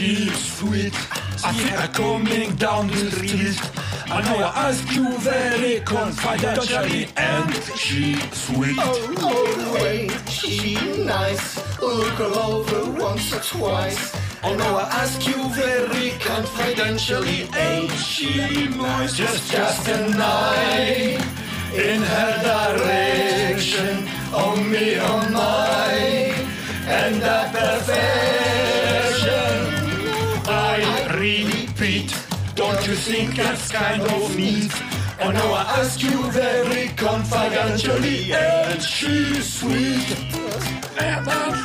she's sweet. I see her coming down the street. I know I ask you very confidentially, and she's sweet. Oh, oh, wait, she nice. Look her over once or twice. I know I ask you very confidentially, ain't she nice? Just, just an eye in her direction. Oh me, oh my, and that perfection. Don't you think that's kind of neat? I know I ask you very confidentially, and she's sweet. And that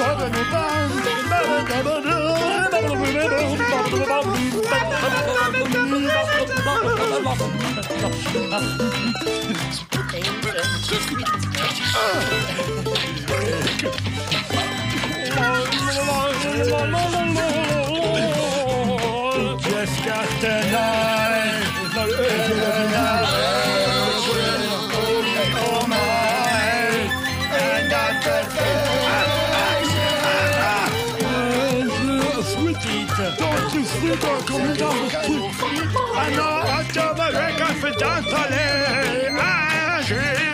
skatterna slår ögonen på mig ända till slutet kommer jag att sluta. Han.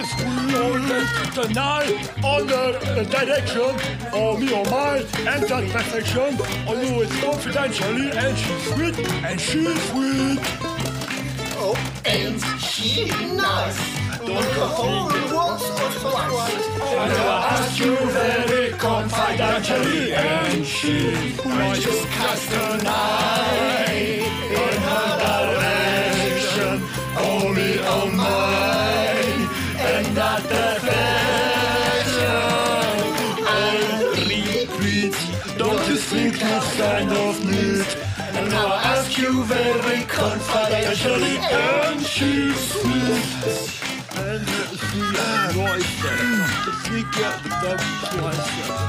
Tonight, on the direction of your mind and that perfection on you confidentially and she's sweet and she's sweet. Oh, and she nice. The whole world's I ask you very confidentially and she was just cast an eye in her direction, only on mine that perfection. I repeat, don't you think that's kind of neat? And now I ask you very confidentially, and she's sweet. And she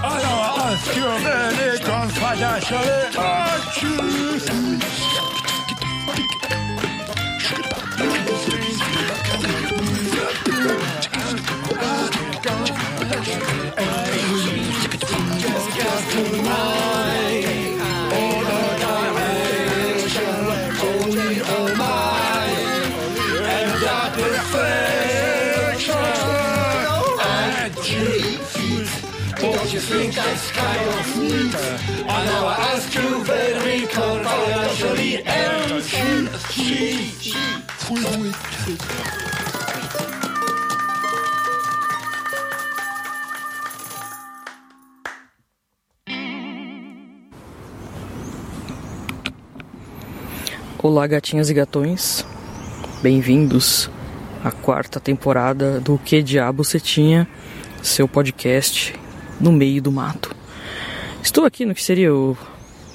I ask you very confidentially, and she's sweet. Think that's kind of neat? I know I ask you very confidentially, and she, she, Olá, gatinhas e gatões. Bem-vindos à quarta temporada do Que Diabo Você Tinha, seu podcast no meio do mato. Estou aqui no que seria o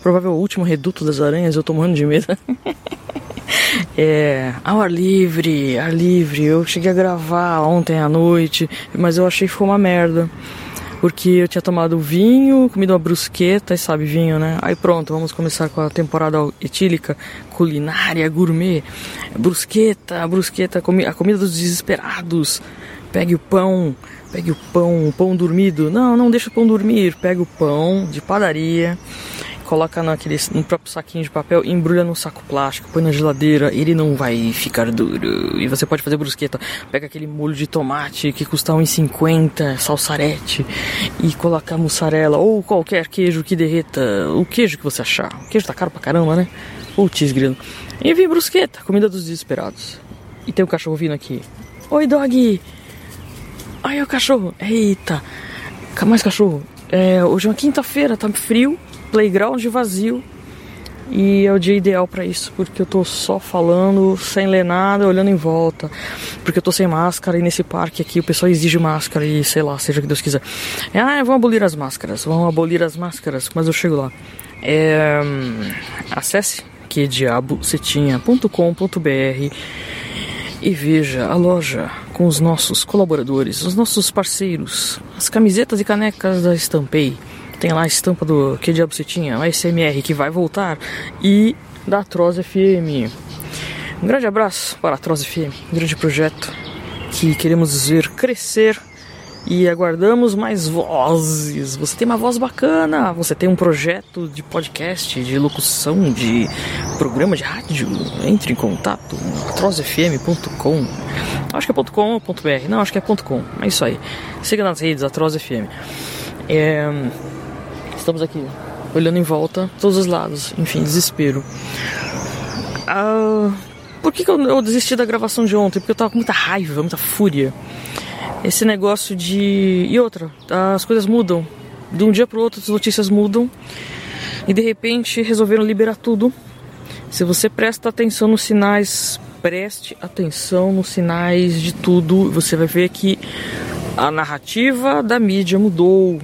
provável último reduto das aranhas, eu tô morrendo de medo. é, ao ar livre, ar livre. Eu cheguei a gravar ontem à noite, mas eu achei que ficou uma merda. Porque eu tinha tomado vinho, comido uma brusqueta, e sabe vinho, né? Aí pronto, vamos começar com a temporada etílica, culinária, gourmet. Brusqueta, brusqueta, a comida dos desesperados. Pegue o pão, pegue o pão, o pão dormido. Não, não deixa o pão dormir. Pega o pão de padaria, coloca naquele, no próprio saquinho de papel, embrulha num saco plástico, põe na geladeira, ele não vai ficar duro. E você pode fazer brusqueta. Pega aquele molho de tomate que custa 1,50, salsarete, e coloca mussarela ou qualquer queijo que derreta. O queijo que você achar. O queijo tá caro pra caramba, né? Putz, grilo. E vem brusqueta, comida dos desesperados. E tem um cachorro vindo aqui. Oi, dog! Aí o cachorro, eita, mais cachorro. É, hoje é uma quinta-feira, tá frio, playground vazio. E é o dia ideal pra isso, porque eu tô só falando, sem ler nada, olhando em volta. Porque eu tô sem máscara e nesse parque aqui o pessoal exige máscara e sei lá, seja o que Deus quiser. É, ah, vão abolir as máscaras, vão abolir as máscaras, mas eu chego lá. É, acesse que diabocetinha.com.br e veja a loja com os nossos colaboradores, os nossos parceiros, as camisetas e canecas da Estampei. Tem lá a estampa do Que Diabo Você Tinha, o SMR que vai voltar e da Atroz FM. Um grande abraço para a Atroz FM, um grande projeto que queremos ver crescer e aguardamos mais vozes. Você tem uma voz bacana, você tem um projeto de podcast, de locução, de programa de rádio. Entre em contato, atrozfm.com. Acho que é .com ou .br, não, acho que é .com. É isso aí. Siga nas redes, atrozfm. É... Estamos aqui olhando em volta, todos os lados, enfim, desespero. Ah, por que, que eu, eu desisti da gravação de ontem? Porque eu tava com muita raiva, muita fúria esse negócio de. E outra, as coisas mudam. De um dia para o outro as notícias mudam. E de repente resolveram liberar tudo. Se você presta atenção nos sinais, preste atenção nos sinais de tudo, você vai ver que a narrativa da mídia mudou.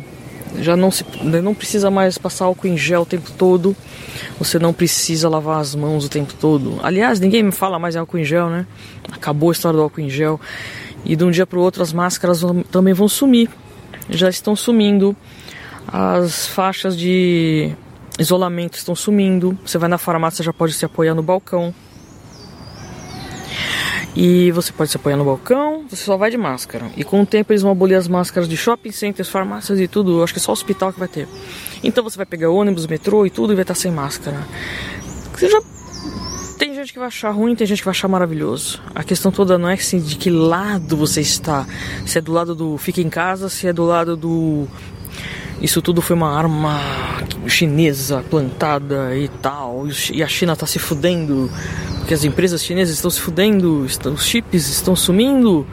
Já não, se, não precisa mais passar álcool em gel o tempo todo. Você não precisa lavar as mãos o tempo todo. Aliás, ninguém me fala mais em álcool em gel, né? Acabou a história do álcool em gel. E de um dia para o outro as máscaras também vão sumir. Já estão sumindo. As faixas de isolamento estão sumindo. Você vai na farmácia, já pode se apoiar no balcão. E você pode se apoiar no balcão, você só vai de máscara. E com o tempo eles vão abolir as máscaras de shopping centers, farmácias e tudo. Eu acho que é só hospital que vai ter. Então você vai pegar ônibus, metrô e tudo e vai estar sem máscara. Você já tem gente que vai achar ruim, tem gente que vai achar maravilhoso. A questão toda não é assim, de que lado você está. Se é do lado do fica em casa, se é do lado do. Isso tudo foi uma arma chinesa plantada e tal. E a China está se fudendo. Porque as empresas chinesas estão se fudendo. Os chips estão sumindo.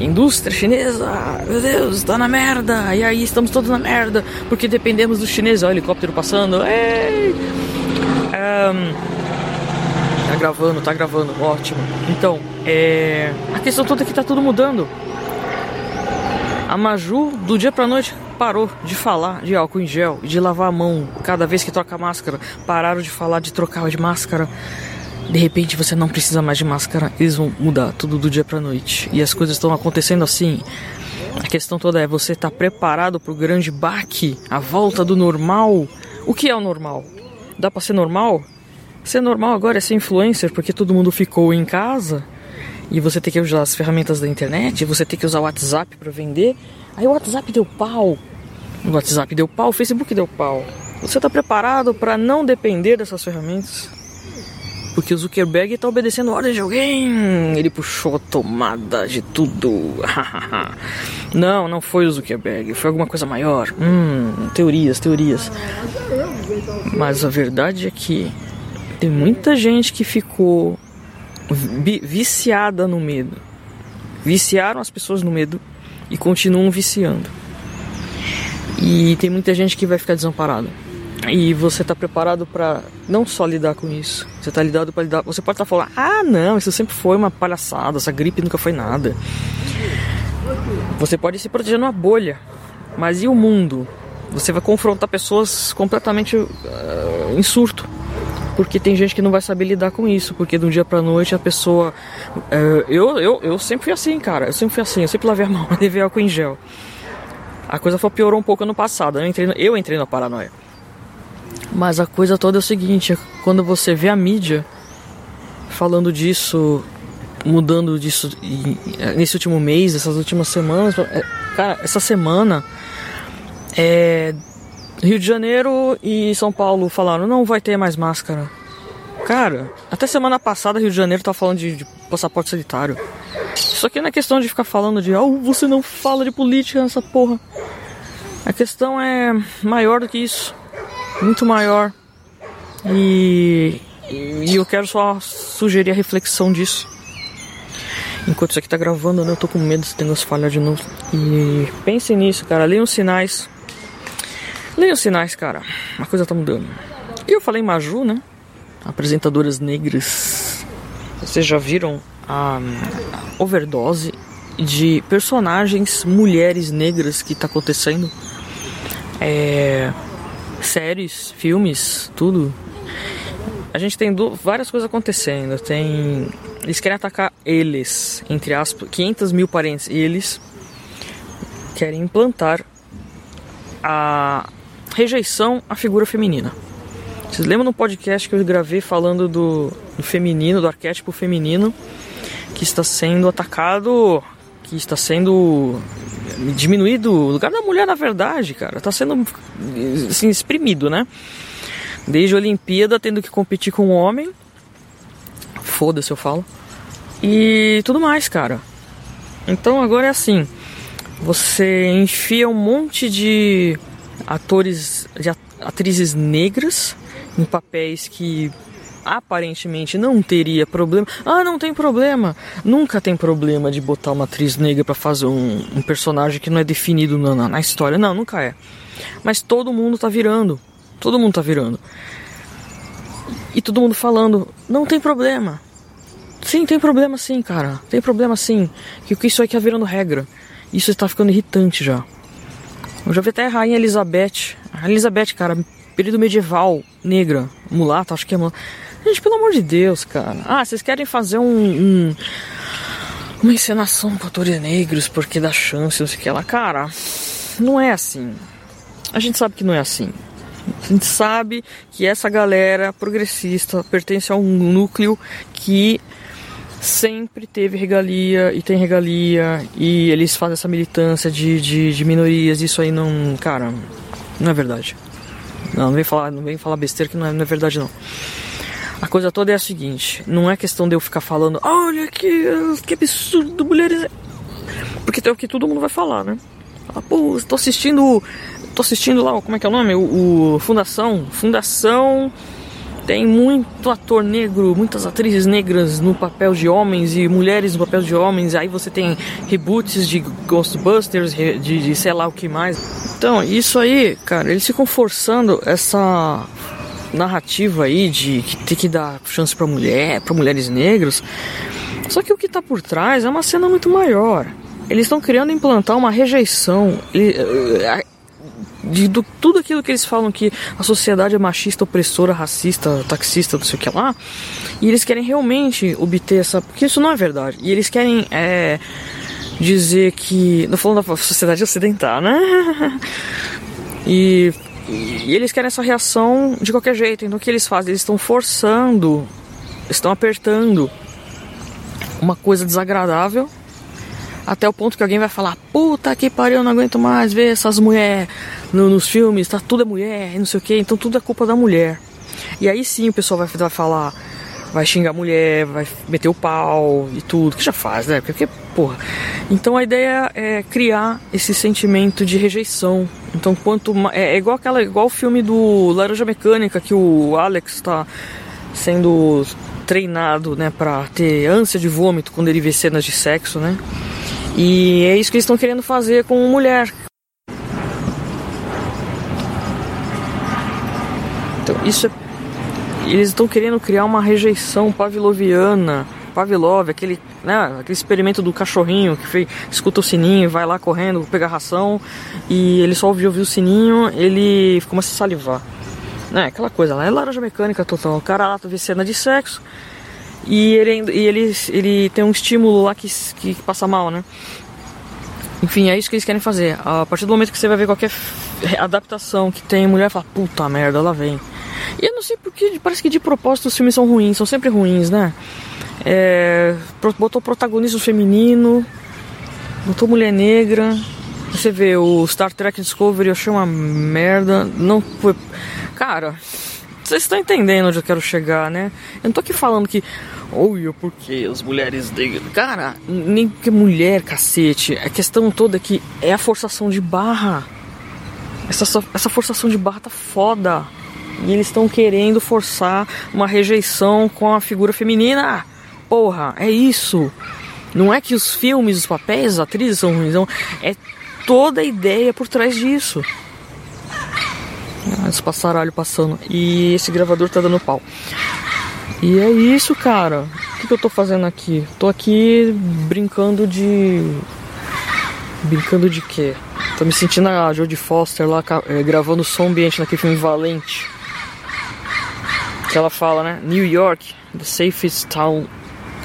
Indústria chinesa, meu Deus, está na merda. E aí estamos todos na merda. Porque dependemos dos chineses. Olha o helicóptero passando. Ei! Um, Tá gravando, tá gravando, ótimo. Então, é. A questão toda é que tá tudo mudando. A Maju, do dia pra noite, parou de falar de álcool em gel e de lavar a mão cada vez que troca máscara. Pararam de falar de trocar de máscara. De repente você não precisa mais de máscara, eles vão mudar tudo do dia pra noite. E as coisas estão acontecendo assim. A questão toda é você estar tá preparado pro grande baque, a volta do normal. O que é o normal? Dá para ser normal? Ser normal agora é ser influencer porque todo mundo ficou em casa e você tem que usar as ferramentas da internet, você tem que usar o WhatsApp para vender. Aí o WhatsApp deu pau, o WhatsApp deu pau, o Facebook deu pau. Você está preparado para não depender dessas ferramentas? Porque o Zuckerberg está obedecendo ordem de alguém. Ele puxou a tomada de tudo. não, não foi o Zuckerberg. Foi alguma coisa maior. Hum, teorias, teorias. Mas a verdade é que tem muita gente que ficou viciada no medo. Viciaram as pessoas no medo e continuam viciando. E tem muita gente que vai ficar desamparada. E você está preparado para não só lidar com isso. Você está lidado para lidar. Você pode estar tá falando: "Ah, não, isso sempre foi uma palhaçada, essa gripe nunca foi nada". Você pode se proteger numa bolha. Mas e o mundo? Você vai confrontar pessoas completamente uh, em surto porque tem gente que não vai saber lidar com isso, porque de um dia pra noite a pessoa. É, eu, eu, eu sempre fui assim, cara. Eu sempre fui assim, eu sempre lavei a mão, levei álcool em gel. A coisa foi piorou um pouco ano passado. Eu entrei, eu entrei na paranoia. Mas a coisa toda é o seguinte: quando você vê a mídia falando disso, mudando disso nesse último mês, essas últimas semanas, é, cara, essa semana é, Rio de Janeiro e São Paulo falaram não vai ter mais máscara. Cara, até semana passada Rio de Janeiro tava falando de, de passaporte sanitário. Isso aqui não é questão de ficar falando de oh, você não fala de política nessa porra. A questão é maior do que isso. Muito maior. E, e eu quero só sugerir a reflexão disso. Enquanto isso aqui tá gravando, né, eu tô com medo de negócio falhar de novo. E pensem nisso, cara. Leiam os sinais. Leia os sinais, cara. A coisa tá mudando. E eu falei Maju, né? Apresentadoras negras. Vocês já viram a overdose de personagens mulheres negras que tá acontecendo? É. Séries, filmes, tudo. A gente tem várias coisas acontecendo. Tem. Eles querem atacar eles, entre aspas, 500 mil parentes. Eles querem implantar a rejeição à figura feminina. Vocês lembram no podcast que eu gravei falando do, do feminino, do arquétipo feminino, que está sendo atacado, que está sendo diminuído. O lugar da mulher, na verdade, cara, tá sendo assim, exprimido, né? Desde a Olimpíada tendo que competir com um homem. Foda-se, eu falo. E tudo mais, cara. Então agora é assim. Você enfia um monte de atores, de atrizes negras em papéis que aparentemente não teria problema. Ah, não tem problema. Nunca tem problema de botar uma atriz negra para fazer um, um, personagem que não é definido na, na, história. Não, nunca é. Mas todo mundo tá virando. Todo mundo tá virando. E todo mundo falando, não tem problema. Sim, tem problema sim, cara. Tem problema sim. Que isso aqui tá virando regra. Isso está ficando irritante já. Eu já vi até a Rainha Elizabeth. A Elizabeth, cara, período medieval, negra, mulata, acho que é mulata. Gente, pelo amor de Deus, cara. Ah, vocês querem fazer um, um uma encenação com atores negros porque dá chance, não sei o que lá. Cara, não é assim. A gente sabe que não é assim. A gente sabe que essa galera progressista pertence a um núcleo que sempre teve regalia e tem regalia e eles fazem essa militância de, de, de minorias. Isso aí não. Cara, não é verdade. Não, não vem falar, não vem falar besteira que não é, não é verdade não. A coisa toda é a seguinte, não é questão de eu ficar falando, olha que, que absurdo, mulheres. Porque é o que todo mundo vai falar, né? Ah, pô, tô assistindo. Tô assistindo lá, como é que é o nome? O, o Fundação. Fundação tem muito ator negro, muitas atrizes negras no papel de homens e mulheres no papel de homens. Aí você tem reboots de Ghostbusters, de, de sei lá o que mais. Então, isso aí, cara, eles ficam forçando essa narrativa aí de que tem que dar chance para mulher, para mulheres negras. Só que o que está por trás é uma cena muito maior. Eles estão querendo implantar uma rejeição eh, de, de, tudo aquilo que eles falam que a sociedade é machista, opressora, racista, taxista, não sei o que lá. E eles querem realmente obter essa. Porque isso não é verdade. E eles querem é, dizer que. Não falando da sociedade ocidental, né? E e, eles querem essa reação de qualquer jeito. Então o que eles fazem? Eles estão forçando, estão apertando uma coisa desagradável até o ponto que alguém vai falar: Puta que pariu, eu não aguento mais ver essas mulheres no, nos filmes, tá tudo é mulher, não sei o que, então tudo é culpa da mulher. E aí sim o pessoal vai, vai falar vai xingar a mulher, vai meter o pau e tudo, que já faz, né? Porque, porra. Então a ideia é criar esse sentimento de rejeição. Então, quanto é, é igual aquela, igual o filme do Laranja Mecânica que o Alex está sendo treinado, né, para ter ânsia de vômito quando ele vê cenas de sexo, né? E é isso que eles estão querendo fazer com mulher. Então, isso é eles estão querendo criar uma rejeição pavloviana. Pavlov, aquele, né, aquele experimento do cachorrinho que fez, escuta o sininho, vai lá correndo, pegar ração e ele só ouviu, ouviu o sininho, ele começa a salivar. Né, aquela coisa lá, é laranja mecânica total. O cara lá tá vê cena de sexo e ele, e ele, ele tem um estímulo lá que, que passa mal, né? Enfim, é isso que eles querem fazer. A partir do momento que você vai ver qualquer adaptação que tem mulher, fala, puta merda, lá vem. E eu não sei porque, parece que de propósito os filmes são ruins, são sempre ruins, né? É, botou protagonismo feminino, botou mulher negra. Você vê o Star Trek Discovery, eu achei uma merda. Não foi. Cara, vocês estão entendendo onde eu quero chegar, né? Eu não tô aqui falando que. Olha, porque as mulheres negras. Cara, nem que mulher, cacete. A questão toda aqui é a forçação de barra. Essa, essa forçação de barra tá foda. E eles estão querendo forçar uma rejeição com a figura feminina. Porra, é isso. Não é que os filmes, os papéis, as atrizes são ruins, não. É toda a ideia por trás disso. Ah, os passaralho passando. E esse gravador tá dando pau. E é isso, cara. O que, que eu tô fazendo aqui? Tô aqui brincando de. Brincando de quê? Tô me sentindo a Jodie Foster lá eh, gravando som ambiente naquele filme Valente que ela fala, né? New York, the safest town,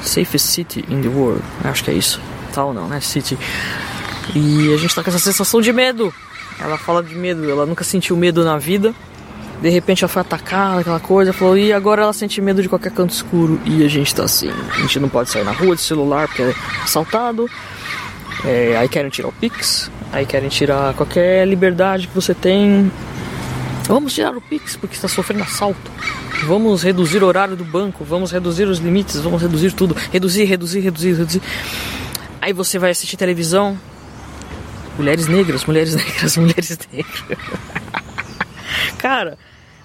safest city in the world. Acho que é isso. Town não, né? City. E a gente tá com essa sensação de medo. Ela fala de medo, ela nunca sentiu medo na vida. De repente ela foi atacada, aquela coisa, falou, e agora ela sente medo de qualquer canto escuro. E a gente tá assim, a gente não pode sair na rua de celular porque é assaltado. É, aí querem tirar o Pix, Aí querem tirar qualquer liberdade que você tem. Vamos tirar o Pix porque está sofrendo assalto. Vamos reduzir o horário do banco, vamos reduzir os limites, vamos reduzir tudo. Reduzir, reduzir, reduzir, reduzir. Aí você vai assistir televisão. Mulheres negras, mulheres negras, mulheres negras. Cara,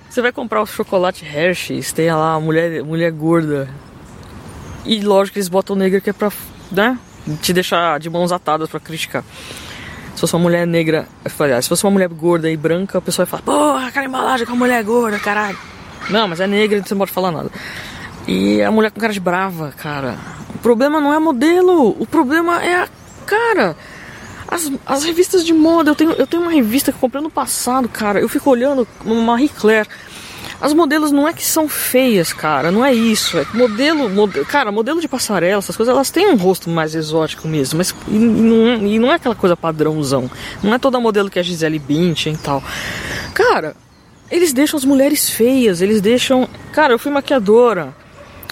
você vai comprar o chocolate Hershey's, tem lá a mulher, mulher gorda. E lógico que eles botam negra que é pra, né? Te deixar de mãos atadas para criticar. Se fosse uma mulher negra, se fosse uma mulher gorda e branca, a pessoa ia falar, porra, aquela embalagem com a mulher gorda, caralho. Não, mas é negra, então você não pode falar nada. E a mulher com cara de brava, cara. O problema não é modelo, o problema é a cara. As, as revistas de moda, eu tenho, eu tenho uma revista que eu comprei no passado, cara. Eu fico olhando Marie Claire. As modelos não é que são feias, cara, não é isso. É modelo, modelo, cara, modelo de passarela, essas coisas, elas têm um rosto mais exótico mesmo, mas e não, é, e não é aquela coisa padrãozão. Não é toda modelo que é Gisele Bündchen e tal. Cara, eles deixam as mulheres feias, eles deixam. Cara, eu fui maquiadora.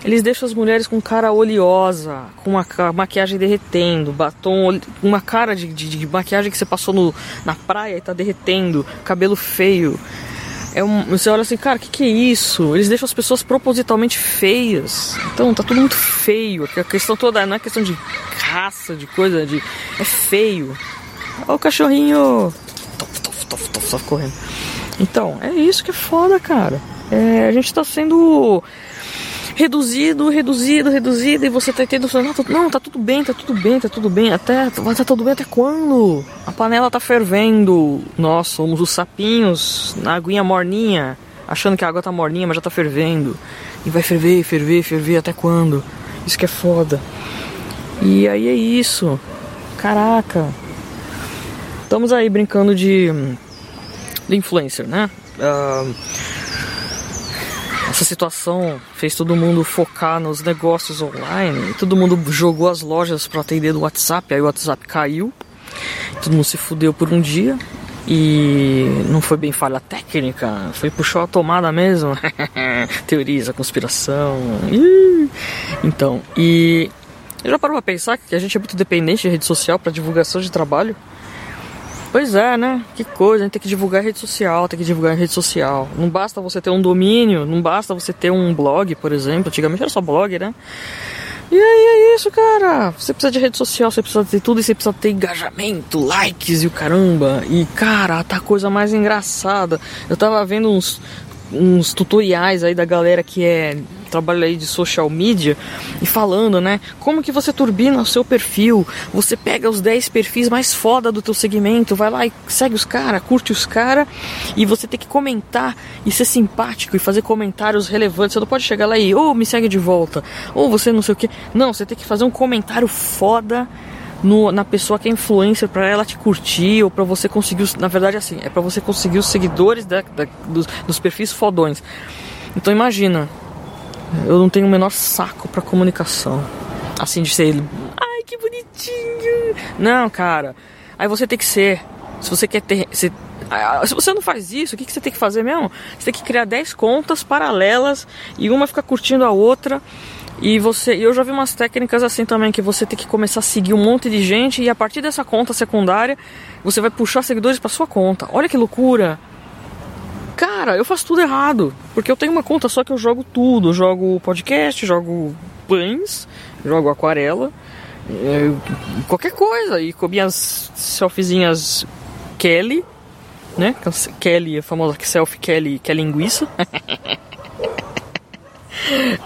Eles deixam as mulheres com cara oleosa, com uma maquiagem derretendo, batom, uma cara de, de, de maquiagem que você passou no, na praia e tá derretendo, cabelo feio. É um, você olha assim, cara, o que, que é isso? Eles deixam as pessoas propositalmente feias. Então tá tudo muito feio. A questão toda não é questão de raça, de coisa, de. É feio. Olha o cachorrinho. Tof, tof, tof, tof, tof, correndo. Então, é isso que é foda, cara. É, a gente tá sendo reduzido, reduzido, reduzido, e você tá não, tá, não, tá tudo bem, tá tudo bem, tá tudo bem, até, tá tudo bem até quando? A panela tá fervendo, nós somos os sapinhos na aguinha morninha, achando que a água tá morninha, mas já tá fervendo, e vai ferver, ferver, ferver até quando? Isso que é foda. E aí é isso, caraca. Estamos aí brincando de do influencer, né? Uh, essa situação fez todo mundo focar nos negócios online. todo mundo jogou as lojas para atender do WhatsApp. Aí o WhatsApp caiu. Todo mundo se fudeu por um dia. E não foi bem falha técnica, foi puxou a tomada mesmo. Teoriza, conspiração. Então, e eu já parou pra pensar que a gente é muito dependente de rede social para divulgação de trabalho? Pois é, né? Que coisa, a gente tem que divulgar rede social, tem que divulgar rede social. Não basta você ter um domínio, não basta você ter um blog, por exemplo. Antigamente era só blog, né? E aí é isso, cara. Você precisa de rede social, você precisa ter tudo e você precisa ter engajamento, likes e o caramba. E cara, tá a coisa mais engraçada. Eu tava vendo uns, uns tutoriais aí da galera que é trabalha aí de social media e falando, né? Como que você turbina o seu perfil? Você pega os 10 perfis mais foda do teu segmento, vai lá e segue os cara, curte os cara e você tem que comentar e ser simpático e fazer comentários relevantes. Você não pode chegar lá e ou oh, me segue de volta, ou você não sei o que. Não, você tem que fazer um comentário foda no, na pessoa que é influencer para ela te curtir ou para você conseguir os, na verdade assim é para você conseguir os seguidores da, da, dos, dos perfis fodões então imagina eu não tenho o menor saco para comunicação. Assim de ser. Ai, que bonitinho! Não, cara. Aí você tem que ser. Se você quer ter. Se, ah, se você não faz isso, o que, que você tem que fazer mesmo? Você tem que criar 10 contas paralelas e uma fica curtindo a outra. E você, eu já vi umas técnicas assim também que você tem que começar a seguir um monte de gente e a partir dessa conta secundária você vai puxar seguidores para sua conta. Olha que loucura! Cara, eu faço tudo errado. Porque eu tenho uma conta só que eu jogo tudo. Eu jogo podcast, jogo pães, jogo aquarela, é, qualquer coisa. E com minhas selfiezinhas Kelly, né? Kelly, a famosa selfie Kelly, que é linguiça.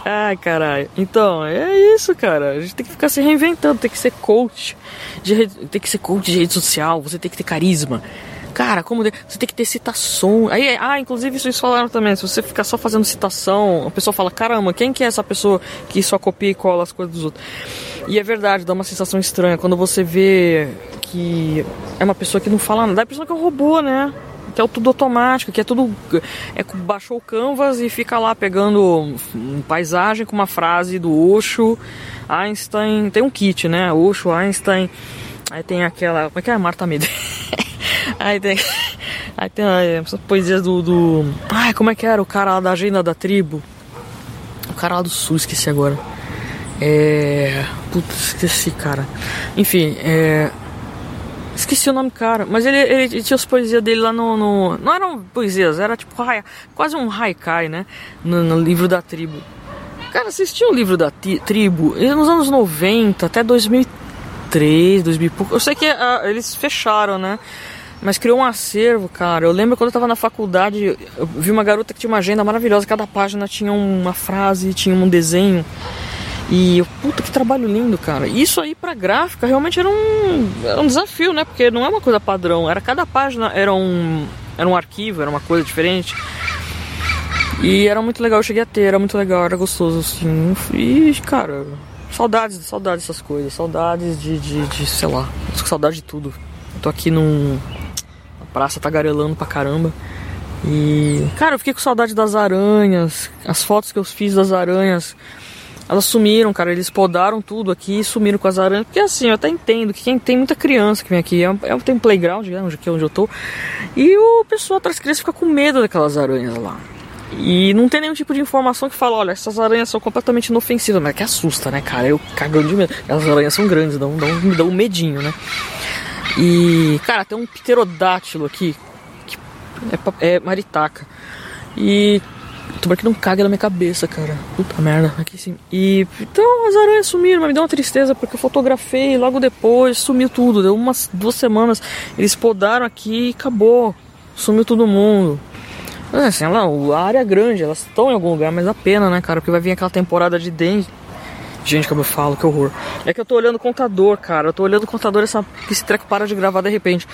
Ai, caralho. Então, é isso, cara. A gente tem que ficar se reinventando, tem que ser coach. De, tem que ser coach de rede social, você tem que ter carisma. Cara, como de... você tem que ter citação. Aí, ah, inclusive vocês falaram também, se você ficar só fazendo citação, a pessoa fala, caramba, quem que é essa pessoa que só copia e cola as coisas dos outros? E é verdade, dá uma sensação estranha quando você vê que é uma pessoa que não fala nada, dá a impressão que é um robô, né? que é tudo automático, que é tudo. É, baixou o canvas e fica lá pegando paisagem com uma frase do Osho, Einstein. Tem um kit, né? Osho, Einstein. Aí tem aquela. Como é que é? Marta Medo. Aí tem. Aí tem essas poesias do, do. Ai, como é que era? O cara lá da agenda da tribo. O cara lá do sul, esqueci agora. É. Putz, esqueci, cara. Enfim, é. Esqueci o nome do cara, mas ele, ele, tinha as poesias dele lá no, no, Não eram poesias, era tipo quase um haikai, né? No, no, livro da tribo. Cara, assistiu o livro da tribo nos anos 90 até 2003, 2000 Eu sei que uh, eles fecharam, né? Mas criou um acervo, cara. Eu lembro quando eu tava na faculdade, eu vi uma garota que tinha uma agenda maravilhosa, cada página tinha uma frase, tinha um desenho. E eu, puta que trabalho lindo, cara. Isso aí pra gráfica realmente era um, era um desafio, né? Porque não é uma coisa padrão. Era cada página era um, era um arquivo, era uma coisa diferente. E era muito legal, eu cheguei a ter, era muito legal, era gostoso, assim. E, cara, saudades, saudades dessas coisas, saudades de, de, de sei lá, saudade de tudo. Eu tô aqui num. A praça tagarelando pra caramba. E, cara, eu fiquei com saudade das aranhas, as fotos que eu fiz das aranhas elas sumiram, cara. Eles podaram tudo aqui e sumiram com as aranhas. Porque assim, eu até entendo que quem tem muita criança que vem aqui, é, é, tem um playground, né, onde, é onde eu tô. E o pessoal atrás crianças fica com medo daquelas aranhas lá. E não tem nenhum tipo de informação que fala, olha, essas aranhas são completamente inofensivas, mas que assusta, né, cara? Eu cagando de medo. As aranhas são grandes, dão, dão, me dão um medinho, né? E, cara, tem um pterodátilo aqui, que é, é maritaca. E Tomara que não caga na minha cabeça, cara. Puta merda, aqui sim. E então as aranhas sumiram, mas me deu uma tristeza porque eu fotografei logo depois, sumiu tudo. Deu umas duas semanas, eles podaram aqui e acabou. Sumiu todo mundo. Mas assim, lá, a área é grande, elas estão em algum lugar, mas a pena, né, cara? Porque vai vir aquela temporada de dengue. Gente, como eu falo, que horror. É que eu tô olhando o contador, cara. Eu tô olhando o contador, essa, esse treco para de gravar de repente.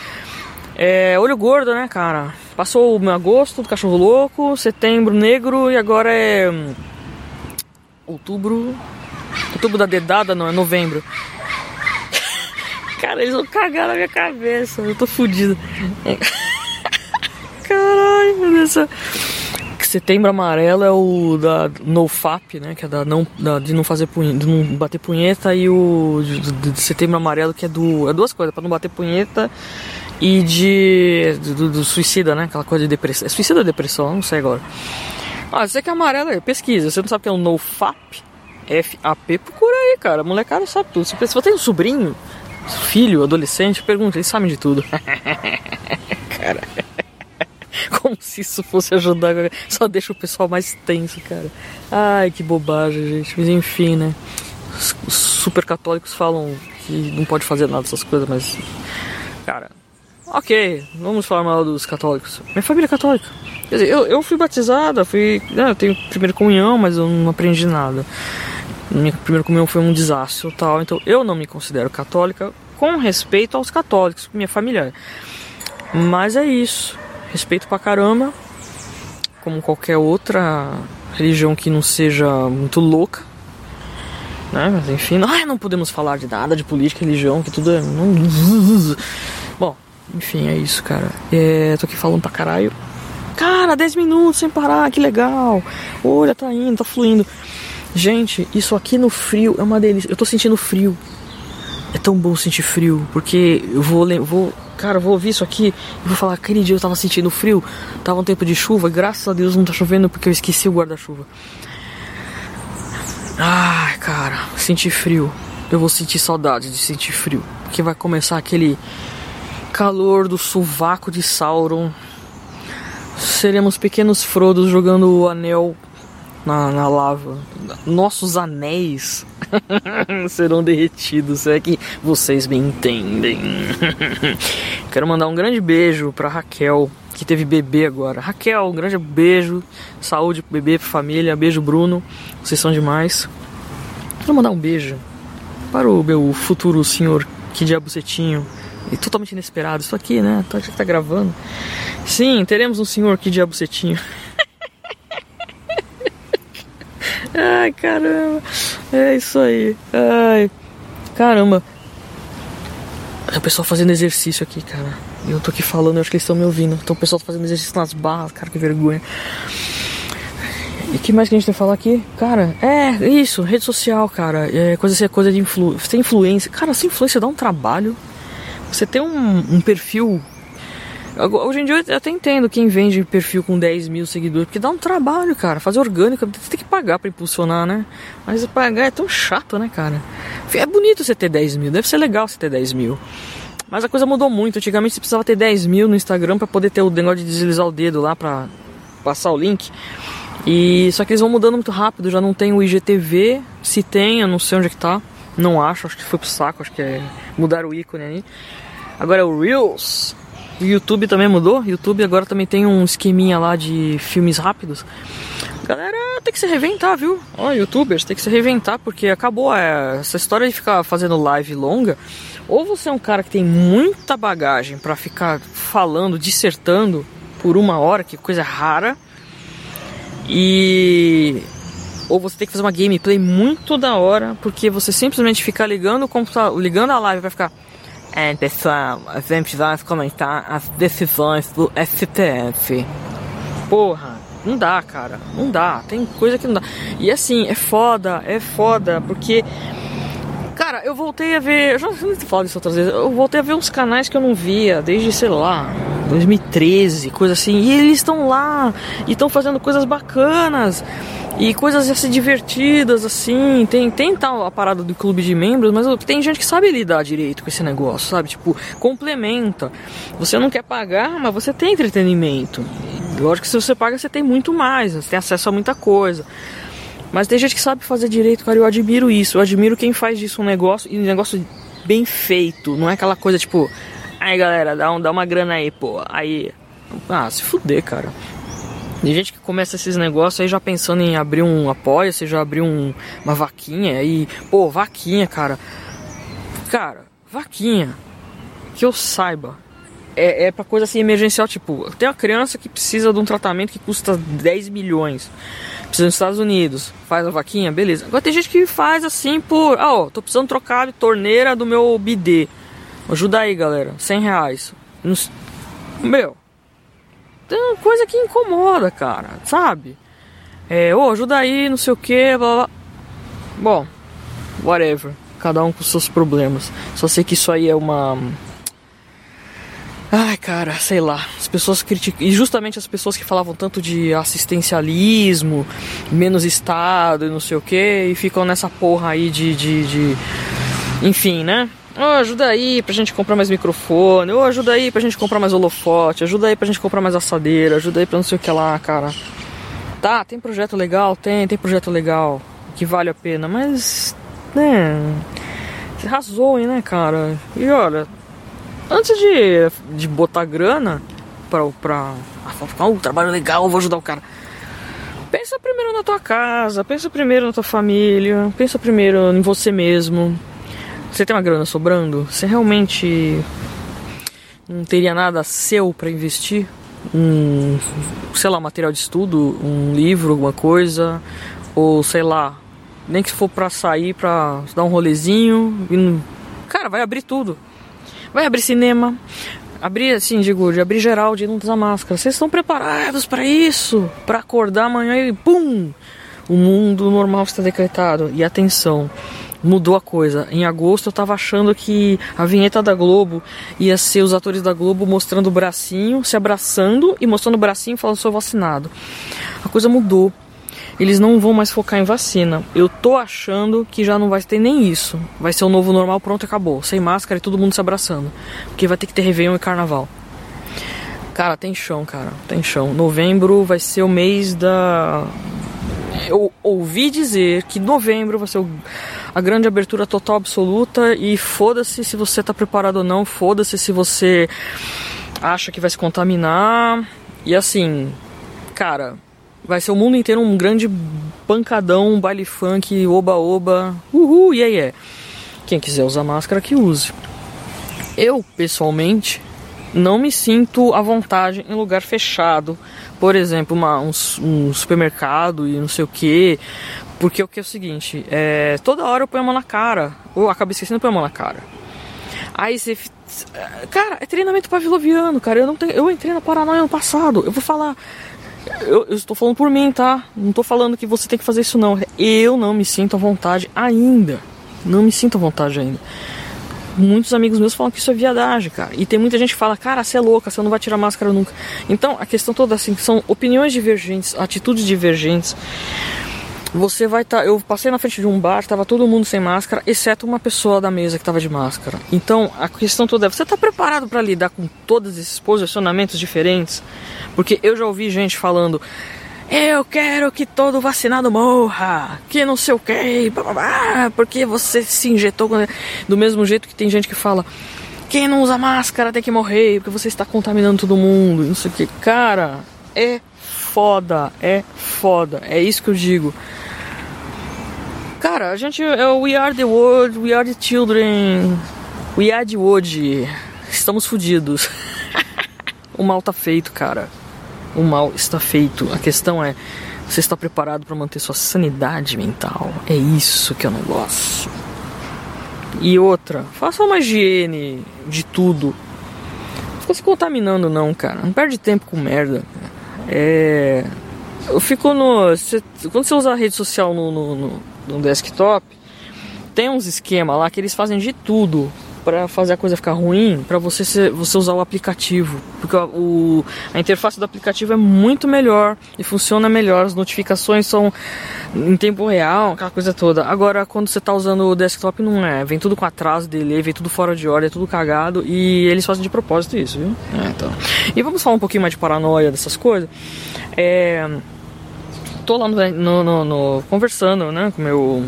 É, olho gordo, né, cara? Passou o meu agosto do cachorro louco, setembro negro e agora é. Hum, outubro. Outubro da dedada, não, é novembro. Cara, eles vão cagar na minha cabeça, eu tô fudido. Caralho, meu Deus Setembro amarelo é o da NoFap, né? Que é da não, da, de não fazer punheta, de não bater punheta e o de, de, setembro amarelo que é do. É duas coisas, para não bater punheta e de do, do, suicida, né? Aquela coisa de depressão. É suicida ou depressão? Não sei agora. Ah, você que é amarelo pesquisa. Você não sabe o que é um NoFap? F-A-P, procura aí, cara. A molecada sabe tudo. Se você tem um sobrinho, filho, adolescente, pergunta, eles sabem de tudo. cara. Como se isso fosse ajudar. Só deixa o pessoal mais tenso, cara. Ai, que bobagem, gente. Mas enfim, né? Os super católicos falam que não pode fazer nada dessas coisas, mas. Cara, Ok, vamos falar mal dos católicos. Minha família é católica. Quer dizer, eu, eu fui batizada, fui. Né, eu tenho primeira comunhão, mas eu não aprendi nada. Minha primeira comunhão foi um desastre tal, então eu não me considero católica com respeito aos católicos, minha família é. Mas é isso. Respeito pra caramba. Como qualquer outra religião que não seja muito louca. Né? Mas enfim, não, não podemos falar de nada de política, religião, que tudo é. Bom, enfim, é isso, cara. É, tô aqui falando pra caralho. Cara, 10 minutos sem parar, que legal. Olha, tá indo, tá fluindo. Gente, isso aqui no frio é uma delícia. Eu tô sentindo frio. É tão bom sentir frio, porque eu vou, vou cara, eu vou ouvir isso aqui e vou falar, aquele dia eu tava sentindo frio, tava um tempo de chuva, graças a Deus não tá chovendo porque eu esqueci o guarda-chuva. Ai, cara, sentir frio. Eu vou sentir saudade de sentir frio, porque vai começar aquele calor do sovaco de Sauron, seremos pequenos Frodos jogando o anel na, na lava. Nossos anéis serão derretidos. É que vocês me entendem. Quero mandar um grande beijo para Raquel, que teve bebê agora. Raquel, um grande beijo. Saúde pro bebê, pra família. Beijo, Bruno. Vocês são demais. Quero mandar um beijo para o meu futuro senhor que diabucetinho e totalmente inesperado. Isso aqui, né? Tá, tá gravando. Sim, teremos um senhor aqui de abucetinho. Ai, caramba. É isso aí. Ai, caramba. O pessoal fazendo exercício aqui, cara. Eu tô aqui falando, eu acho que eles estão me ouvindo. Então o pessoal fazendo exercício nas barras, cara, que vergonha. E que mais que a gente tem que falar aqui? Cara, é isso, rede social, cara. É coisa, é coisa de influência. Influência. Cara, essa influência dá um trabalho. Você tem um, um perfil. Hoje em dia eu até entendo quem vende perfil com 10 mil seguidores, porque dá um trabalho, cara. Fazer orgânico, você tem que pagar para impulsionar, né? Mas pagar é tão chato, né, cara? É bonito você ter 10 mil, deve ser legal você ter 10 mil. Mas a coisa mudou muito. Antigamente você precisava ter 10 mil no Instagram para poder ter o negócio de deslizar o dedo lá pra passar o link. E só que eles vão mudando muito rápido, já não tem o IGTV, se tem, eu não sei onde é que tá. Não acho, acho que foi pro saco, acho que é mudar o ícone aí. Agora é o Reels. O YouTube também mudou. YouTube agora também tem um esqueminha lá de filmes rápidos. Galera, tem que se reinventar, viu? Ó, youtubers, tem que se reinventar porque acabou é, essa história de ficar fazendo live longa. Ou você é um cara que tem muita bagagem para ficar falando, dissertando por uma hora, que coisa rara. E ou você tem que fazer uma gameplay muito da hora, porque você simplesmente fica ligando o computador, ligando a live para ficar é, pessoal, a gente vai comentar as decisões do STF. Porra, não dá, cara. Não dá. Tem coisa que não dá. E assim, é foda, é foda, porque. Cara, eu voltei a ver. Eu já falei isso outras vezes. Eu voltei a ver uns canais que eu não via desde, sei lá, 2013, coisa assim. E eles estão lá e estão fazendo coisas bacanas e coisas assim divertidas, assim. Tem, tem tal a parada do clube de membros, mas tem gente que sabe lidar direito com esse negócio, sabe? Tipo, complementa. Você não quer pagar, mas você tem entretenimento. Lógico que se você paga, você tem muito mais, você tem acesso a muita coisa. Mas tem gente que sabe fazer direito, cara. Eu admiro isso. Eu admiro quem faz disso um negócio e um negócio bem feito. Não é aquela coisa tipo, aí galera, dá, um, dá uma grana aí, pô. Aí. Ah, se fuder, cara. Tem gente que começa esses negócios aí já pensando em abrir um apoia, você já abrir um, uma vaquinha aí, pô, vaquinha, cara. Cara, vaquinha. Que eu saiba. É, é pra coisa assim emergencial, tipo, tem uma criança que precisa de um tratamento que custa 10 milhões. Precisa nos Estados Unidos. Faz a vaquinha, beleza. Agora tem gente que faz assim por. Ah, ó, tô precisando trocar a torneira do meu bidê. Ajuda aí, galera. 100 reais. Meu, tem coisa que incomoda, cara, sabe? É, ô, oh, ajuda aí, não sei o que, blá blá. Bom, whatever. Cada um com seus problemas. Só sei que isso aí é uma. Ai, cara, sei lá. As pessoas criticam. E justamente as pessoas que falavam tanto de assistencialismo, menos Estado e não sei o que, e ficam nessa porra aí de. de, de... Enfim, né? Oh, ajuda aí pra gente comprar mais microfone. Oh, ajuda aí pra gente comprar mais holofote. Ajuda aí pra gente comprar mais assadeira. Ajuda aí pra não sei o que lá, cara. Tá, tem projeto legal? Tem, tem projeto legal. Que vale a pena, mas. Né. Razoem, né, cara? E olha, antes de, de botar grana pra. pra ficar um trabalho legal, vou ajudar o cara. Pensa primeiro na tua casa, pensa primeiro na tua família, pensa primeiro em você mesmo você tem uma grana sobrando? Você realmente não teria nada seu para investir? Um, sei lá, material de estudo, um livro, alguma coisa, ou sei lá, nem que for para sair, para dar um rolezinho, e, cara, vai abrir tudo. Vai abrir cinema, abrir assim, digo, de abrir geral, de não usar máscara. Vocês estão preparados para isso? Para acordar amanhã e pum, o mundo normal está decretado. E atenção, mudou a coisa. Em agosto eu tava achando que a vinheta da Globo ia ser os atores da Globo mostrando o bracinho, se abraçando e mostrando o bracinho falando sou vacinado. A coisa mudou. Eles não vão mais focar em vacina. Eu tô achando que já não vai ter nem isso. Vai ser o novo normal, pronto, acabou. Sem máscara e todo mundo se abraçando. Porque vai ter que ter Réveillon e Carnaval. Cara, tem chão, cara. Tem chão. Novembro vai ser o mês da. Eu ouvi dizer que novembro vai ser o a grande abertura total absoluta e foda-se se você tá preparado ou não, foda-se se você acha que vai se contaminar. E assim, cara, vai ser o mundo inteiro um grande pancadão, baile funk, oba-oba, uhul, e aí é. Quem quiser usar máscara, que use. Eu, pessoalmente, não me sinto à vontade em lugar fechado. Por exemplo, uma, um, um supermercado e não sei o que, porque o que é o seguinte, é, toda hora eu ponho a mão na cara, ou acabo esquecendo de pôr a mão na cara. Aí você. Cara, é treinamento pavloviano, cara. Eu, não tenho, eu entrei na paranoia ano passado. Eu vou falar. Eu, eu, estou falando por mim, tá? Não estou falando que você tem que fazer isso, não. Eu não me sinto à vontade ainda. Não me sinto à vontade ainda. Muitos amigos meus falam que isso é viadagem, cara. E tem muita gente que fala, cara, você é louca, você não vai tirar máscara nunca. Então, a questão toda assim, são opiniões divergentes, atitudes divergentes você vai estar. Tá, eu passei na frente de um bar, tava todo mundo sem máscara, exceto uma pessoa da mesa que tava de máscara. Então a questão toda é: você tá preparado para lidar com todos esses posicionamentos diferentes? Porque eu já ouvi gente falando. Eu quero que todo vacinado morra, que não sei o que, porque você se injetou do mesmo jeito que tem gente que fala quem não usa máscara tem que morrer, porque você está contaminando todo mundo, não sei o que. Cara, é foda, é foda, é isso que eu digo. Cara, a gente é o We Are the World, We Are the Children, We Are the World. Estamos fodidos. o mal tá feito, cara. O mal está feito. A questão é, você está preparado para manter sua sanidade mental? É isso que eu não gosto. E outra, faça uma higiene de tudo. Não fica se contaminando não, cara. Não perde tempo com merda. É. Eu fico no. quando você usa a rede social no, no, no no desktop, tem uns esquema lá que eles fazem de tudo para fazer a coisa ficar ruim, para você você usar o aplicativo, porque o, a interface do aplicativo é muito melhor e funciona melhor, as notificações são em tempo real, aquela coisa toda. Agora, quando você está usando o desktop, não é, vem tudo com atraso dele, vem tudo fora de ordem, é tudo cagado e eles fazem de propósito isso, viu? É, então. E vamos falar um pouquinho mais de paranoia dessas coisas. É tô lá no, no, no, no conversando, né, com meu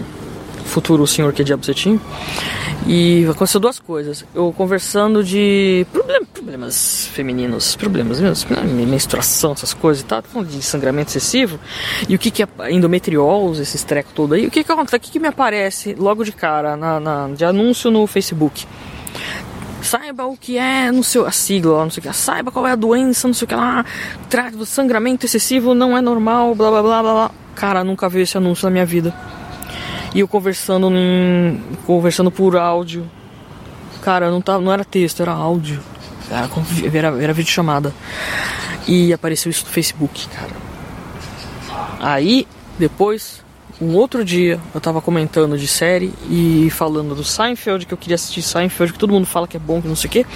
futuro senhor que diabo cetim. E aconteceu duas coisas. Eu conversando de problem, problemas femininos, problemas né, menstruação, essas coisas e tal, de sangramento excessivo. E o que, que é endometriose, esses trecos todo aí. O que, que acontece? O que, que me aparece logo de cara na, na, de anúncio no Facebook? saiba o que é no seu, a sigla, não sei o que, saiba qual é a doença, não sei o que lá, sangramento excessivo não é normal, blá blá blá blá. Cara, nunca vi esse anúncio na minha vida. E eu conversando em, conversando por áudio. Cara, não, tava, não era texto, era áudio. Era, era, era vídeo chamada. E apareceu isso no Facebook, cara. Aí, depois, um outro dia eu tava comentando de série e falando do Seinfeld, que eu queria assistir Seinfeld, que todo mundo fala que é bom, que não sei o quê.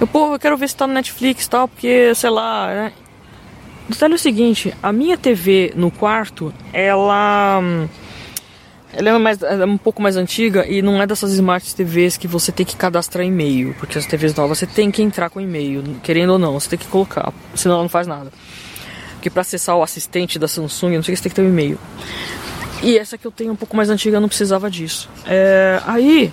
Eu, pô, eu quero ver se tá no Netflix e tal, porque, sei lá, né? Detalhe é o seguinte, a minha TV no quarto, ela. Ela é, mais, é um pouco mais antiga e não é dessas Smart TVs que você tem que cadastrar e-mail, porque as TVs novas você tem que entrar com e-mail, querendo ou não, você tem que colocar, senão ela não faz nada. Porque para acessar o assistente da Samsung, não sei que você tem que ter um e-mail. E essa que eu tenho um pouco mais antiga, eu não precisava disso. É, aí.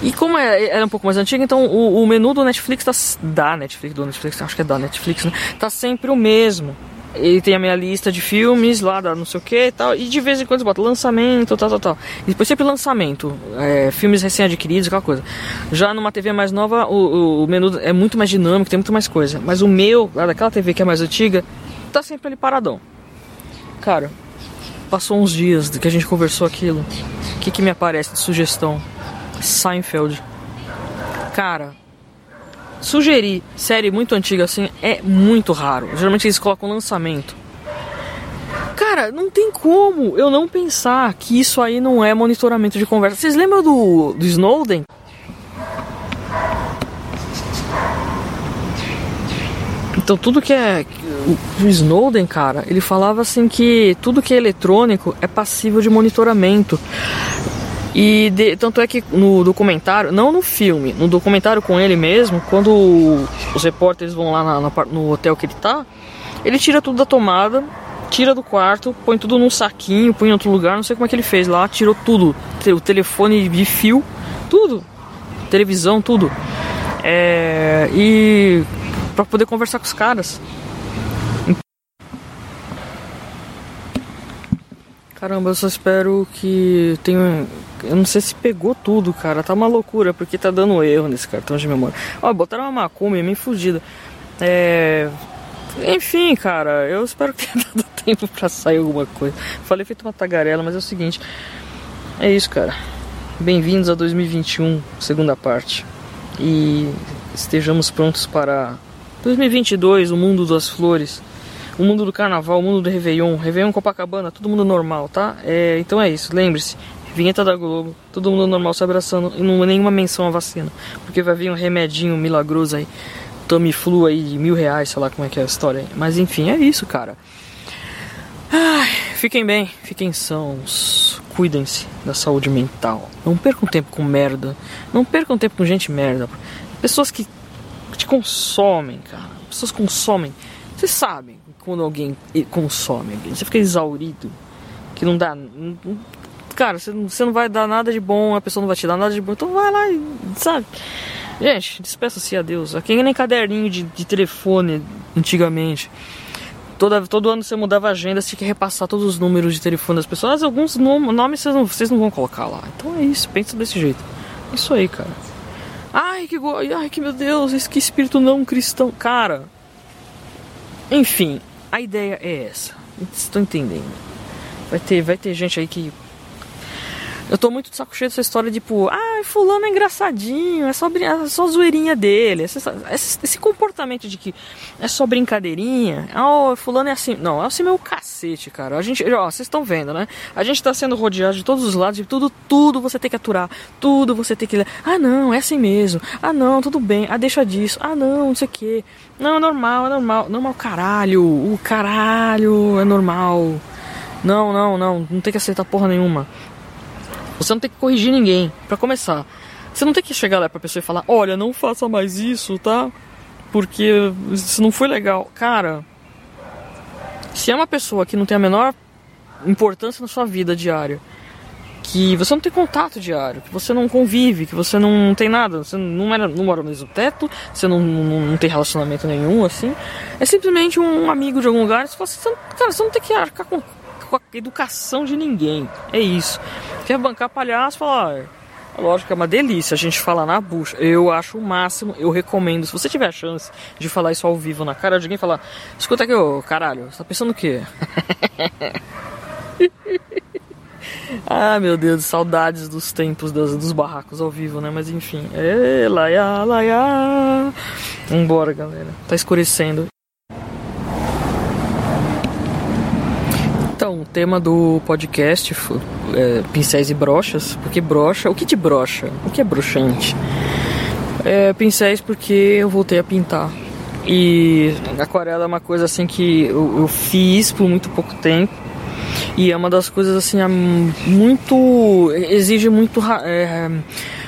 E como é, era um pouco mais antiga, então o, o menu do Netflix tá. Da Netflix, do Netflix, acho que é da Netflix, né? Tá sempre o mesmo. Ele tem a minha lista de filmes lá, da não sei o que e tal. E de vez em quando bota lançamento, tal, tal, tal. E depois sempre lançamento. É, filmes recém-adquiridos, aquela coisa. Já numa TV mais nova, o, o, o, menu é muito mais dinâmico, tem muito mais coisa. Mas o meu, lá daquela TV que é mais antiga, tá sempre ali paradão. Cara, Passou uns dias que a gente conversou aquilo. O que, que me aparece de sugestão? Seinfeld. Cara, sugerir série muito antiga assim é muito raro. Geralmente eles colocam lançamento. Cara, não tem como eu não pensar que isso aí não é monitoramento de conversa. Vocês lembram do, do Snowden? Então tudo que é. O Snowden, cara, ele falava assim que tudo que é eletrônico é passível de monitoramento. E de, tanto é que no documentário, não no filme, no documentário com ele mesmo, quando os repórteres vão lá na, na, no hotel que ele tá, ele tira tudo da tomada, tira do quarto, põe tudo num saquinho, põe em outro lugar, não sei como é que ele fez lá, tirou tudo, o telefone de fio, tudo, televisão, tudo. É, e para poder conversar com os caras. Caramba, eu só espero que tenha. Eu não sei se pegou tudo, cara. Tá uma loucura, porque tá dando erro nesse cartão de memória. Ó, botaram uma Macumi meio fugida. É. Enfim, cara, eu espero que tenha dado tempo pra sair alguma coisa. Falei feito uma tagarela, mas é o seguinte. É isso, cara. Bem-vindos a 2021, segunda parte. E estejamos prontos para 2022, o mundo das flores, o mundo do carnaval, o mundo do Réveillon, Réveillon Copacabana, todo mundo normal, tá? É, então é isso, lembre-se, vinheta da Globo, todo mundo normal se abraçando e não nenhuma menção à vacina, porque vai vir um remedinho milagroso aí, Tamiflu aí de mil reais, sei lá como é que é a história. Mas enfim, é isso, cara. Ai, fiquem bem, fiquem sãos, cuidem-se da saúde mental. Não percam tempo com merda, não percam tempo com gente merda. Pessoas que te consomem, cara. Pessoas consomem. Vocês sabem quando alguém consome alguém, você fica exaurido, que não dá. Cara, você não, vai dar nada de bom, a pessoa não vai te dar nada de bom, então vai lá e, sabe? Gente, despeça-se a Deus. Aqui nem caderninho de, de telefone antigamente. Toda, todo ano você mudava a agenda, você tinha que repassar todos os números de telefone das pessoas. Alguns nomes vocês não, vocês não vão colocar lá. Então é isso, pensa desse jeito. É isso aí, cara. Ai, que ai, que meu Deus, que espírito não cristão. Cara. Enfim, a ideia é essa. Estão entendendo? Vai ter, vai ter gente aí que eu tô muito de saco cheio dessa história de, tipo, ah, fulano é engraçadinho, é só, é só zoeirinha dele. Esse, esse, esse, comportamento de que é só brincadeirinha, oh, fulano é assim. Não, é assim meu cacete, cara. A gente, ó, vocês estão vendo, né? A gente tá sendo rodeado de todos os lados, de tudo, tudo você tem que aturar, tudo você tem que. Ah, não, é assim mesmo. Ah, não, tudo bem. Ah, deixa disso. Ah, não, não sei o que. Não, é normal, é normal. Normal, caralho. O caralho é normal. Não, não, não, não tem que aceitar porra nenhuma. Você não tem que corrigir ninguém, para começar. Você não tem que chegar lá pra pessoa e falar: Olha, não faça mais isso, tá? Porque isso não foi legal. Cara, se é uma pessoa que não tem a menor importância na sua vida diária, que você não tem contato diário, que você não convive, que você não tem nada, você não, era, não mora no mesmo teto, você não, não, não, tem relacionamento nenhum, assim, é simplesmente um amigo de algum lugar, você fala assim, cara, você não tem que arcar com com a educação de ninguém. É isso. Quer bancar palhaço, falar. Lógico, é uma delícia a gente falar na bucha. Eu acho o máximo, eu recomendo. Se você tiver a chance de falar isso ao vivo na cara de alguém, falar: Escuta aqui, ô caralho, você tá pensando o quê? ah, meu Deus, saudades dos tempos dos, dos barracos ao vivo, né? Mas enfim, é, laia, laia. Vambora, galera. Tá escurecendo. Então, o tema do podcast é pincéis e brochas, porque brocha, o que te brocha? O que é broxante? É, pincéis porque eu voltei a pintar. E aquarela é uma coisa assim que eu, eu fiz por muito pouco tempo. E é uma das coisas assim, muito. exige muito. É,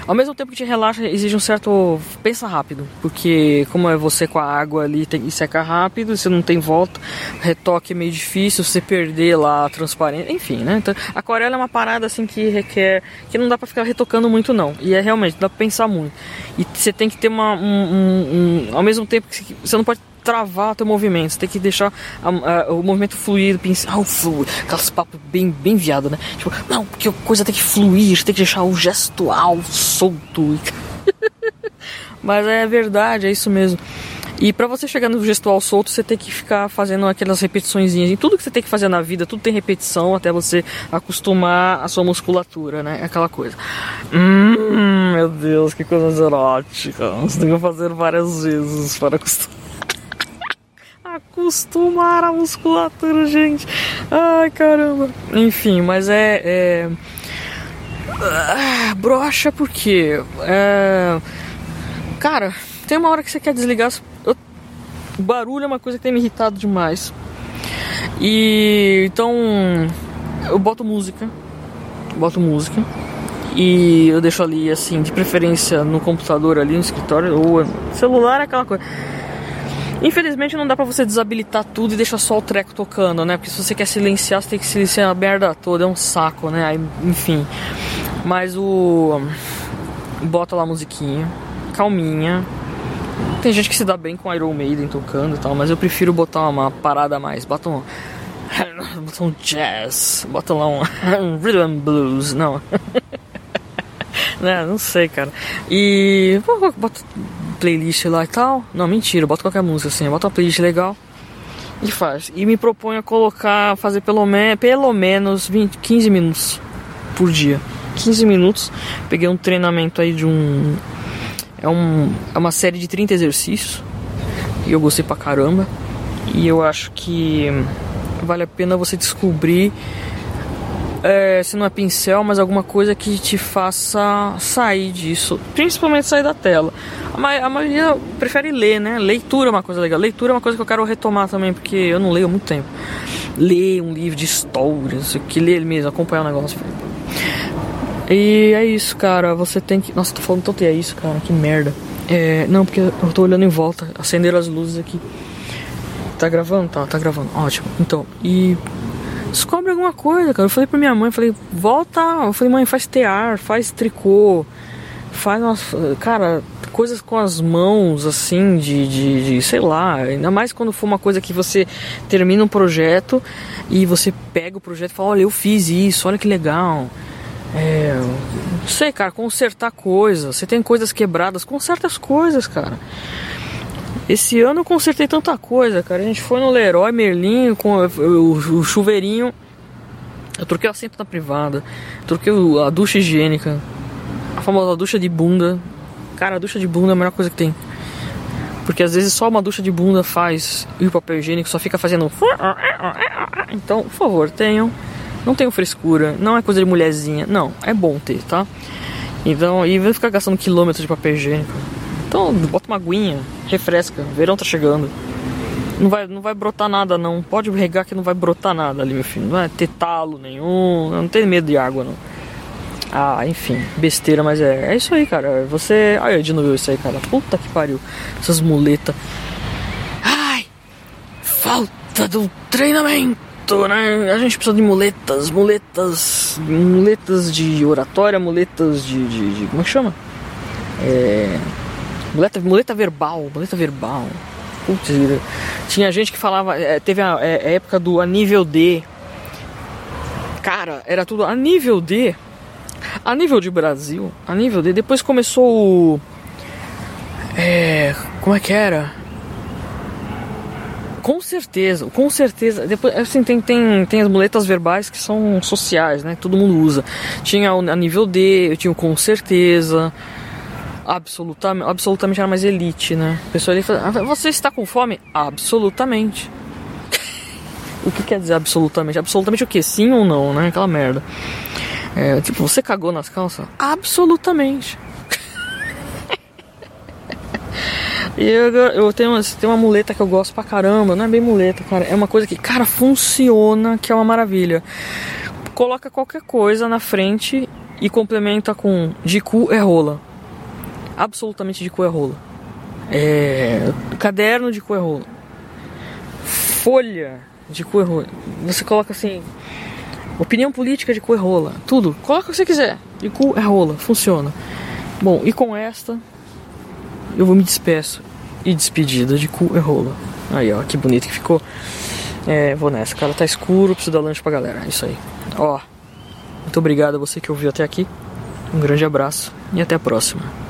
ao mesmo tempo que te relaxa, exige um certo. Pensa rápido, porque como é você com a água ali tem, e seca rápido, você não tem volta, retoque é meio difícil, você perder lá a transparência, enfim, né? Então, aquarela é uma parada assim que requer. que não dá pra ficar retocando muito, não. E é realmente, dá pra pensar muito. E você tem que ter uma. Um, um, um, ao mesmo tempo que você não pode travar teu movimento, você tem que deixar a, a, o movimento fluir, pensar, oh, fluir, aquelas papos bem, bem viado, né? Tipo, não, porque a coisa tem que fluir, tem que deixar o gestual solto. Mas é verdade, é isso mesmo. E para você chegar no gestual solto, você tem que ficar fazendo aquelas repetições. E tudo que você tem que fazer na vida, tudo tem repetição até você acostumar a sua musculatura, né? Aquela coisa. Hum, meu Deus, que coisa erótica. Você tem que fazer várias vezes para acostumar acostumar a musculatura, gente. Ai, caramba. Enfim, mas é. é... Ah, brocha porque. É... Cara, tem uma hora que você quer desligar. Eu... O barulho é uma coisa que tem me irritado demais. E então eu boto música. Boto música. E eu deixo ali assim, de preferência no computador ali no escritório, ou celular, aquela coisa. Infelizmente não dá pra você desabilitar tudo e deixar só o treco tocando, né? Porque se você quer silenciar, você tem que silenciar a merda toda, é um saco, né? Aí, enfim. Mas o. Bota lá a musiquinha, calminha. Tem gente que se dá bem com Iron Maiden tocando e tal, mas eu prefiro botar uma parada a mais. Bota um. Bota um jazz, bota lá um, rhythm blues, não. né? Não sei, cara. E. Bota playlist lá e tal. Não, mentira, bota qualquer música assim, bota uma playlist legal e faz. E me proponho a colocar, fazer pelo, me pelo menos 20, 15 minutos por dia. 15 minutos. Peguei um treinamento aí de um. É, um, é uma série de 30 exercícios. E eu gostei pra caramba. E eu acho que vale a pena você descobrir é, se não é pincel, mas alguma coisa que te faça sair disso, principalmente sair da tela. A, a maioria prefere ler, né? Leitura é uma coisa legal. Leitura é uma coisa que eu quero retomar também, porque eu não leio há muito tempo. ler um livro de histórias, que ler mesmo, acompanhar o negócio. E é isso, cara. Você tem que. Nossa, tô falando tanto é isso, cara. Que merda. É, não, porque eu tô olhando em volta, acenderam as luzes aqui. Tá gravando? Tá, tá gravando. Ótimo. Então, e descobre alguma coisa, cara. Eu falei pra minha mãe, falei, volta. Eu falei, mãe, faz tear, faz tricô, faz umas. Cara, coisas com as mãos, assim, de, de, de, sei lá. Ainda mais quando for uma coisa que você termina um projeto e você pega o projeto e fala, olha, eu fiz isso, olha que legal. É, não sei, cara, consertar coisas. Você tem coisas quebradas, conserta as coisas, cara. Esse ano eu consertei tanta coisa, cara. A gente foi no Leroy Merlin com o, chuveirinho. Eu troquei o assento da privada. Troquei a ducha higiênica. A famosa ducha de bunda. Cara, a ducha de bunda é a melhor coisa que tem. Porque às vezes só uma ducha de bunda faz e o papel higiênico só fica fazendo. Então, por favor, tenham. Não tenho frescura, não é coisa de mulherzinha. Não, é bom ter, tá? Então, e vai ficar gastando quilômetros de papel higiênico. Então, bota uma aguinha, refresca. Verão tá chegando. Não vai, não vai brotar nada, não. Pode regar que não vai brotar nada ali, meu filho. Não vai ter talo nenhum. Não tem medo de água, não. Ah, enfim, besteira, mas é, é isso aí, cara. Você. Ai, de novo isso aí, cara. Puta que pariu. Essas muletas. Ai! Falta do treinamento! né? A gente precisa de muletas, muletas, muletas de oratória, muletas de, de, de como é que chama? É, muleta, muleta verbal, muleta verbal. Putz, tinha gente que falava, é, teve a, é, a, época do a nível D. Cara, era tudo a nível D. A nível de Brasil, a nível D. Depois começou o. É, como é que era? Com certeza, com certeza. Depois, assim, tem, tem, tem as muletas verbais que são sociais, né? Todo mundo usa. Tinha a nível D, eu tinha o com certeza. Absolutamente, absolutamente era mais elite, né? A pessoa ali fala, ah, você está com fome? Absolutamente. o que quer dizer absolutamente? Absolutamente o que? Sim ou não, né? Aquela merda. É, tipo, você cagou nas calças? Absolutamente. E eu, eu tenho, uma, tenho uma muleta que eu gosto pra caramba, não é bem muleta, cara. É uma coisa que, cara, funciona, que é uma maravilha. Coloca qualquer coisa na frente e complementa com de cu é rola. Absolutamente de cu é. É, caderno de cu é. Folha de cu é. Você coloca assim. Opinião política de cu é rola. Tudo. Coloca o que você quiser. De é rola. Funciona. Bom, e com esta eu vou me despeço e despedida de cu e rola. Aí, ó, que bonito que ficou. É, vou nessa, cara, tá escuro, preciso dar lanche pra galera. Isso aí. Ó, muito obrigado a você que ouviu até aqui. Um grande abraço e até a próxima.